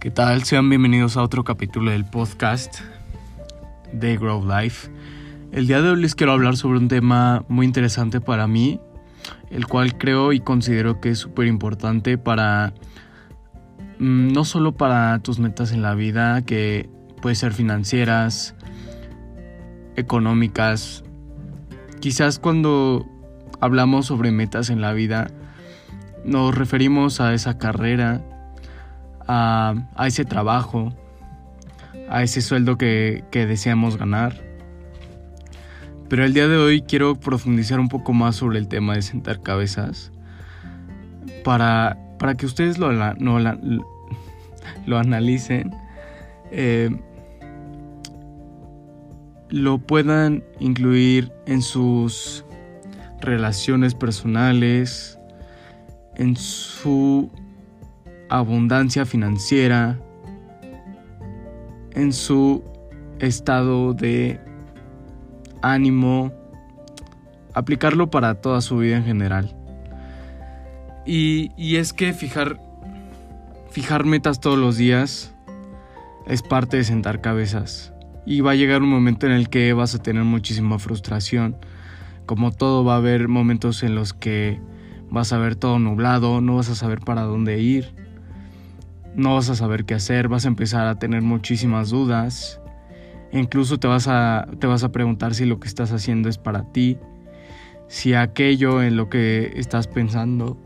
¿Qué tal? Sean bienvenidos a otro capítulo del podcast de Grow Life. El día de hoy les quiero hablar sobre un tema muy interesante para mí, el cual creo y considero que es súper importante para mm, no solo para tus metas en la vida, que puede ser financieras, económicas. Quizás cuando hablamos sobre metas en la vida, nos referimos a esa carrera, a, ese trabajo, a ese sueldo que, que deseamos ganar. Pero el día de hoy quiero profundizar un poco más sobre el tema de sentar cabezas para, para que ustedes lo, no, lo analicen, eh, lo puedan incluir en sus relaciones personales, en su abundancia financiera, en su estado de ánimo, aplicarlo para toda su vida en general. Y, y, es que fijar, fijar metas todos los días es parte de sentar cabezas. Y va a llegar un momento en el que vas a tener muchísima frustración. Como todo va a haber momentos en los que vas a ver todo nublado, no vas a saber para dónde ir, no vas a saber qué hacer, vas a empezar a tener muchísimas dudas, incluso te vas a, te vas a preguntar si lo que estás haciendo es para ti, si aquello en lo que estás pensando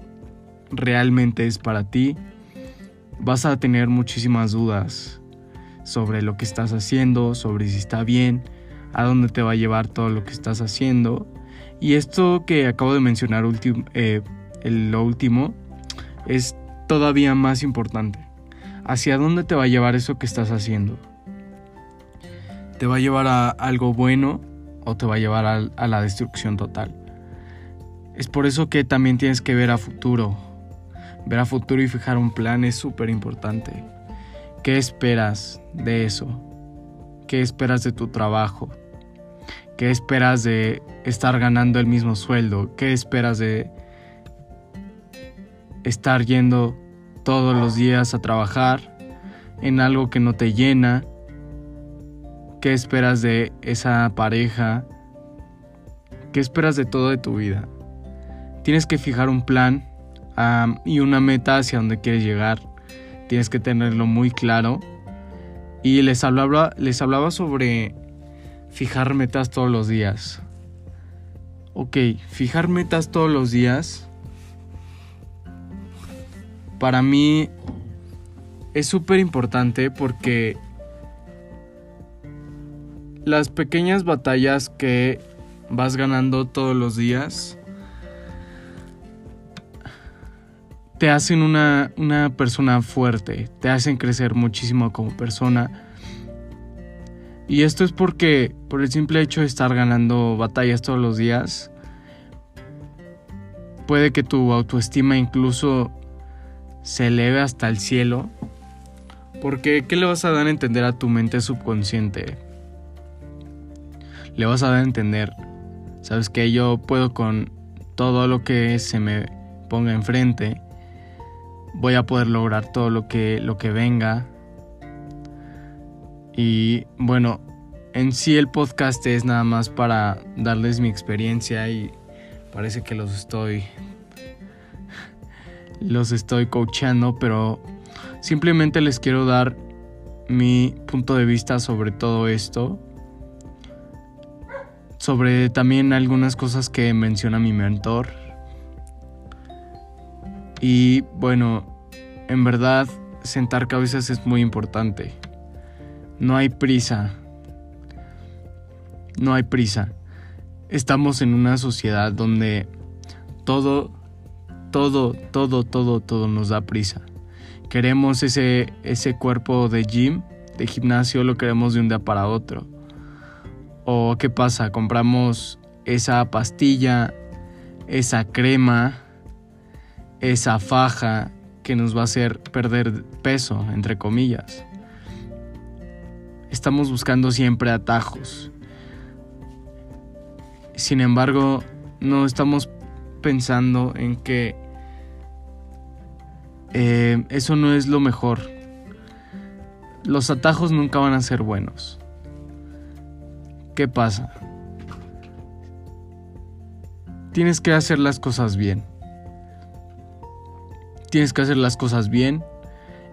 realmente es para ti, vas a tener muchísimas dudas sobre lo que estás haciendo, sobre si está bien, a dónde te va a llevar todo lo que estás haciendo. Y esto que acabo de mencionar eh, lo último es todavía más importante. ¿Hacia dónde te va a llevar eso que estás haciendo? ¿Te va a llevar a algo bueno o te va a llevar a, a la destrucción total? Es por eso que también tienes que ver a futuro. Ver a futuro y fijar un plan es súper importante. ¿Qué esperas de eso? ¿Qué esperas de tu trabajo? ¿Qué esperas de estar ganando el mismo sueldo? ¿Qué esperas de estar yendo todos los días a trabajar en algo que no te llena? ¿Qué esperas de esa pareja? ¿Qué esperas de todo de tu vida? Tienes que fijar un plan y una meta hacia donde quieres llegar. Tienes que tenerlo muy claro. Y les hablaba, les hablaba sobre fijar metas todos los días. Ok, fijar metas todos los días para mí es súper importante porque las pequeñas batallas que vas ganando todos los días te hacen una, una, persona fuerte, te hacen crecer muchísimo como persona. Y esto es porque por el simple hecho de estar ganando batallas todos los días, puede que tu autoestima incluso se eleve hasta el cielo. Porque, ¿qué le vas a dar a entender a tu mente subconsciente? Le vas a dar a entender, sabes que yo puedo con todo lo que se me ponga enfrente, voy a poder lograr todo lo que, lo que venga. Y bueno, en sí el podcast es nada más para darles mi experiencia y parece que los estoy los estoy coachando, pero simplemente les quiero dar mi punto de vista sobre todo esto. Sobre también algunas cosas que menciona mi mentor. Y bueno, en verdad sentar cabezas es muy importante. No hay prisa. No hay prisa. Estamos en una sociedad donde todo todo, todo, todo, todo nos da prisa. Queremos ese, ese cuerpo de gym, de gimnasio, lo queremos de un día para otro. O qué pasa, compramos esa pastilla, esa crema, esa faja que nos va a hacer perder peso, entre comillas. Estamos buscando siempre atajos. Sin embargo, no estamos pensando en que eh, eso no es lo mejor. los atajos nunca van a ser buenos. ¿Qué pasa? Tienes que hacer las cosas bien. Tienes que hacer las cosas bien,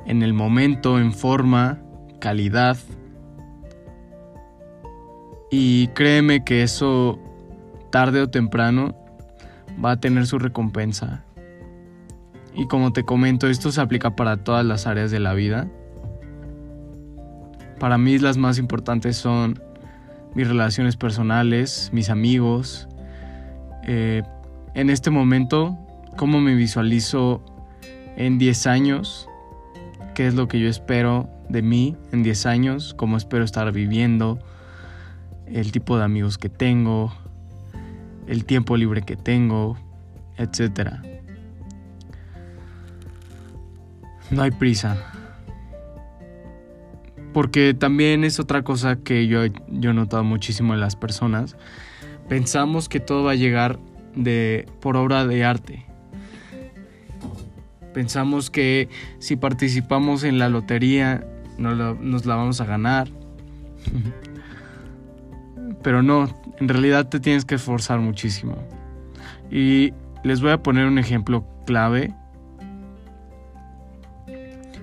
en el momento, en forma, calidad. Y créeme que eso, tarde o temprano, va a tener su recompensa. Y como te comento, esto se aplica para todas las áreas de la vida. Para mí las más importantes son mis relaciones personales, mis amigos. Eh, en este momento, cómo me visualizo en 10 años, qué es lo que yo espero de mí en 10 años, cómo espero estar viviendo, el tipo de amigos que tengo, el tiempo libre que tengo, etc. No hay prisa. Porque también es otra cosa que yo, yo he notado muchísimo en las personas. Pensamos que todo va a llegar de, por obra de arte. Pensamos que si participamos en la lotería nos la, vamos a ganar. Pero no, en realidad te tienes que esforzar muchísimo. Y les voy a poner un ejemplo clave.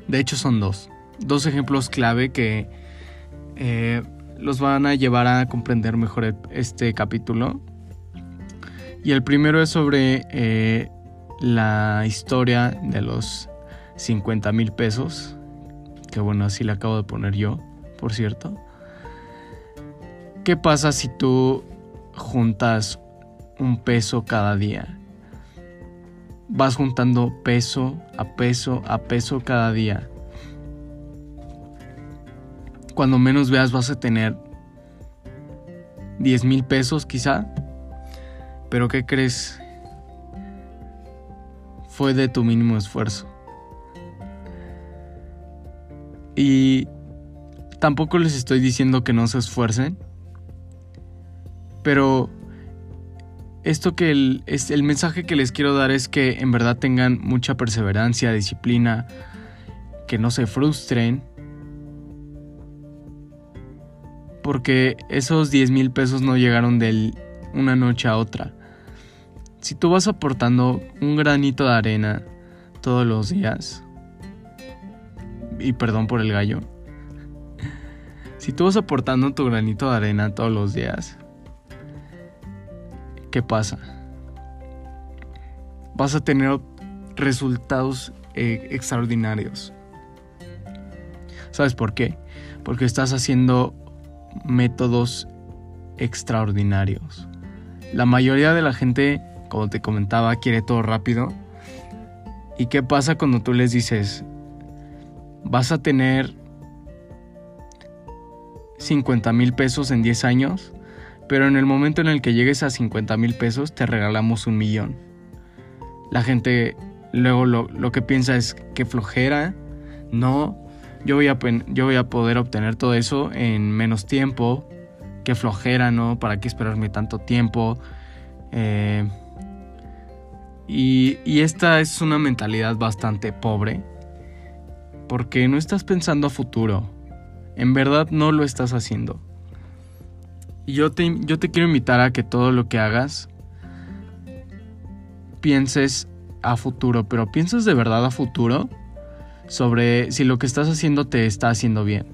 De hecho son dos dos ejemplos clave que eh, los van a llevar a comprender mejor este capítulo. Y el primero es sobre eh, la historia de los 50 mil pesos, que bueno, así le acabo de poner yo, por cierto. ¿Qué pasa si tú juntas un peso cada día? Vas juntando peso a peso a peso cada día cuando menos veas vas a tener 10 mil pesos quizá. Pero ¿qué crees? Fue de tu mínimo esfuerzo. Y tampoco les estoy diciendo que no se esfuercen. Pero esto que el, es, el mensaje que les quiero dar es que en verdad tengan mucha perseverancia, disciplina, que no se frustren porque esos 10 mil pesos no llegaron de una noche a otra. Si tú vas aportando un granito de arena todos los días, y perdón por el gallo, si tú vas aportando tu granito de arena todos los días, ¿qué pasa? Vas a tener resultados eh, extraordinarios. ¿Sabes por qué? Porque estás haciendo métodos extraordinarios. La mayoría de la gente, como te comentaba, quiere todo rápido. ¿Y qué pasa cuando tú les dices, vas a tener 50 mil pesos en 10 años, pero en el momento en el que llegues a 50 mil pesos te regalamos un millón? La gente luego lo, lo que piensa es que flojera, no, yo voy, a, yo voy a poder obtener todo eso en menos tiempo. Qué flojera, ¿no? ¿Para qué esperarme tanto tiempo? Eh, y, y esta es una mentalidad bastante pobre. Porque no estás pensando a futuro. En verdad no lo estás haciendo. Y yo te, yo te quiero invitar a que todo lo que hagas pienses a futuro, pero pienses de verdad a futuro sobre si lo que estás haciendo te está haciendo bien,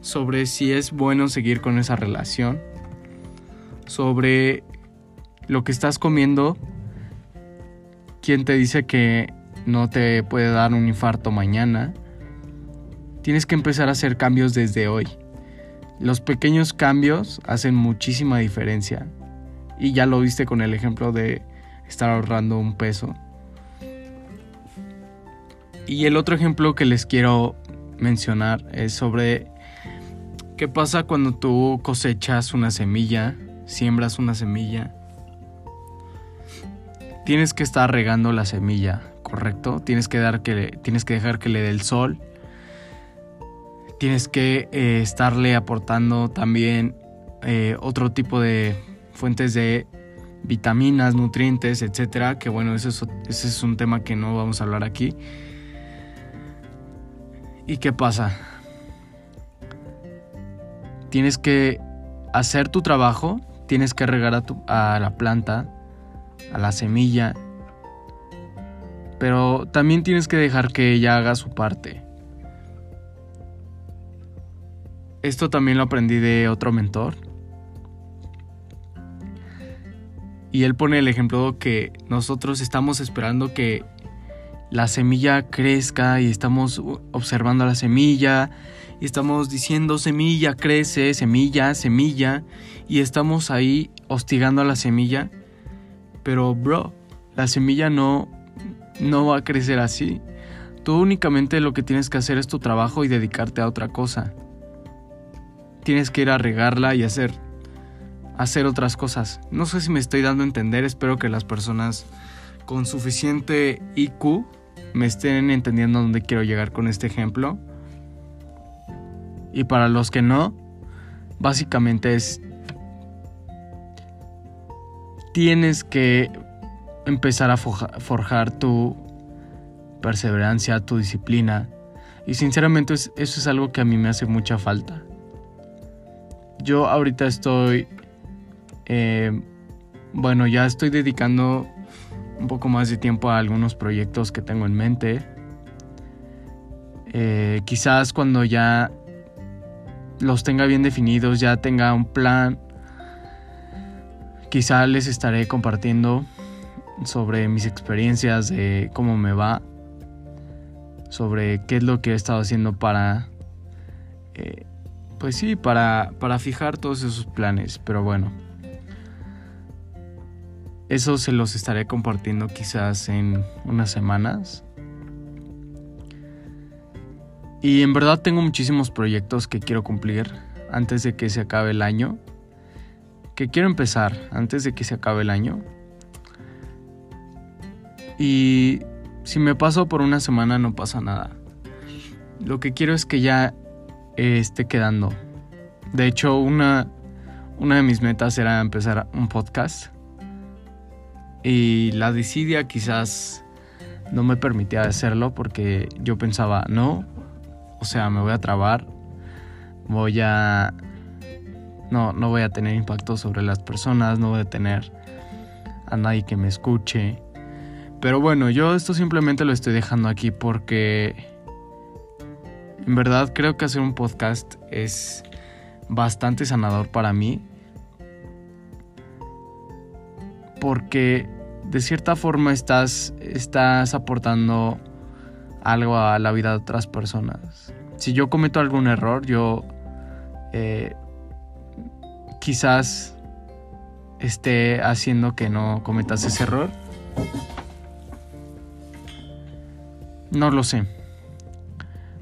sobre si es bueno seguir con esa relación, sobre lo que estás comiendo, quién te dice que no te puede dar un infarto mañana. Tienes que empezar a hacer cambios desde hoy. Los pequeños cambios hacen muchísima diferencia. Y ya lo viste con el ejemplo de estar ahorrando un peso. Y el otro ejemplo que les quiero mencionar es sobre qué pasa cuando tú cosechas una semilla, siembras una semilla. Tienes que estar regando la semilla, ¿correcto? Tienes que, dar que, tienes que dejar que le dé el sol. Tienes que eh, estarle aportando también eh, otro tipo de fuentes de vitaminas, nutrientes, etcétera. Que bueno, ese es un tema que no vamos a hablar aquí. ¿Y qué pasa? Tienes que hacer tu trabajo, tienes que regar a, tu, a la planta, a la semilla, pero también tienes que dejar que ella haga su parte. Esto también lo aprendí de otro mentor. Y él pone el ejemplo que nosotros estamos esperando que la semilla crezca y estamos observando la semilla y estamos diciendo semilla crece, semilla, semilla y estamos ahí hostigando a la semilla. Pero bro, la semilla no no va a crecer así. Tú únicamente lo que tienes que hacer es tu trabajo y dedicarte a otra cosa. Tienes que ir a regarla y hacer hacer otras cosas. No sé si me estoy dando a entender, espero que las personas con suficiente IQ me estén entendiendo dónde quiero llegar con este ejemplo. Y para los que no, básicamente es tienes que empezar a forjar tu perseverancia, tu disciplina. Y sinceramente eso es algo que a mí me hace mucha falta. Yo ahorita estoy, eh, bueno, ya estoy dedicando un poco más de tiempo a algunos proyectos que tengo en mente. Eh, quizás cuando ya los tenga bien definidos, ya tenga un plan, quizás les estaré compartiendo sobre mis experiencias, de cómo me va, sobre qué es lo que he estado haciendo para, eh, pues sí, para, para fijar todos esos planes. Pero bueno, eso se los estaré compartiendo quizás en unas semanas. Y en verdad tengo muchísimos proyectos que quiero cumplir antes de que se acabe el año. Que quiero empezar antes de que se acabe el año. Y si me paso por una semana no pasa nada. Lo que quiero es que ya esté quedando. De hecho, una, una de mis metas era empezar un podcast. Y la desidia quizás no me permitía hacerlo porque yo pensaba, no, o sea, me voy a trabar, voy a... No, no voy a tener impacto sobre las personas, no voy a tener a nadie que me escuche. Pero bueno, yo esto simplemente lo estoy dejando aquí porque en verdad creo que hacer un podcast es bastante sanador para mí. Porque de cierta forma estás, estás aportando algo a la vida de otras personas. Si yo cometo algún error, yo eh, quizás esté haciendo que no cometas ese error. No lo sé.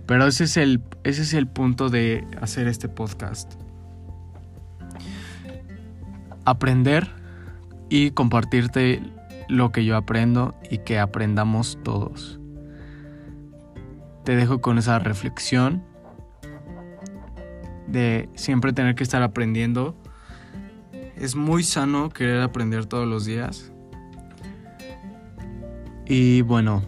Pero ese es el, ese es el punto de hacer este podcast. Aprender y compartirte lo que yo aprendo y que aprendamos todos. Te dejo con esa reflexión de siempre tener que estar aprendiendo. Es muy sano querer aprender todos los días. Y bueno,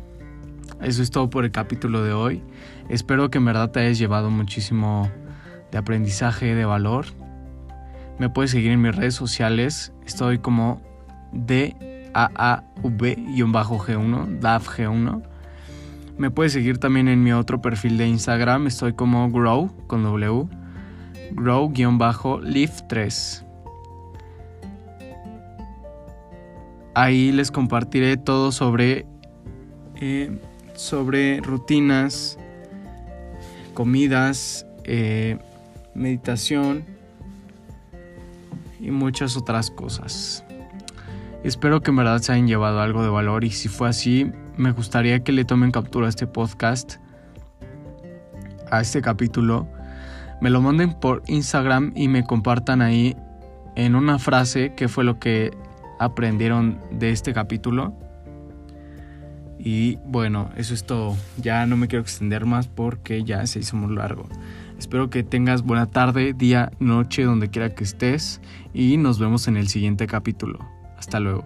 eso es todo por el capítulo de hoy. Espero que en verdad te hayas llevado muchísimo de aprendizaje, de valor. Me puedes seguir en mis redes sociales. Estoy como DAAV-G1, DAVG1. Me puedes seguir también en mi otro perfil de Instagram. Estoy como Grow con W. Grow-Leaf3. Ahí les compartiré todo sobre eh, sobre rutinas, comidas, eh, meditación y muchas otras cosas. Espero que en verdad se hayan llevado algo de valor y si fue así, me gustaría que le tomen captura a este podcast, a este capítulo, me lo manden por Instagram y me compartan ahí en una frase qué fue lo que aprendieron de este capítulo y bueno, eso es todo. Ya no me quiero extender más porque ya se hizo muy largo. Espero que tengas buena tarde, día, noche, donde quiera que estés. Y nos vemos en el siguiente capítulo. Hasta luego.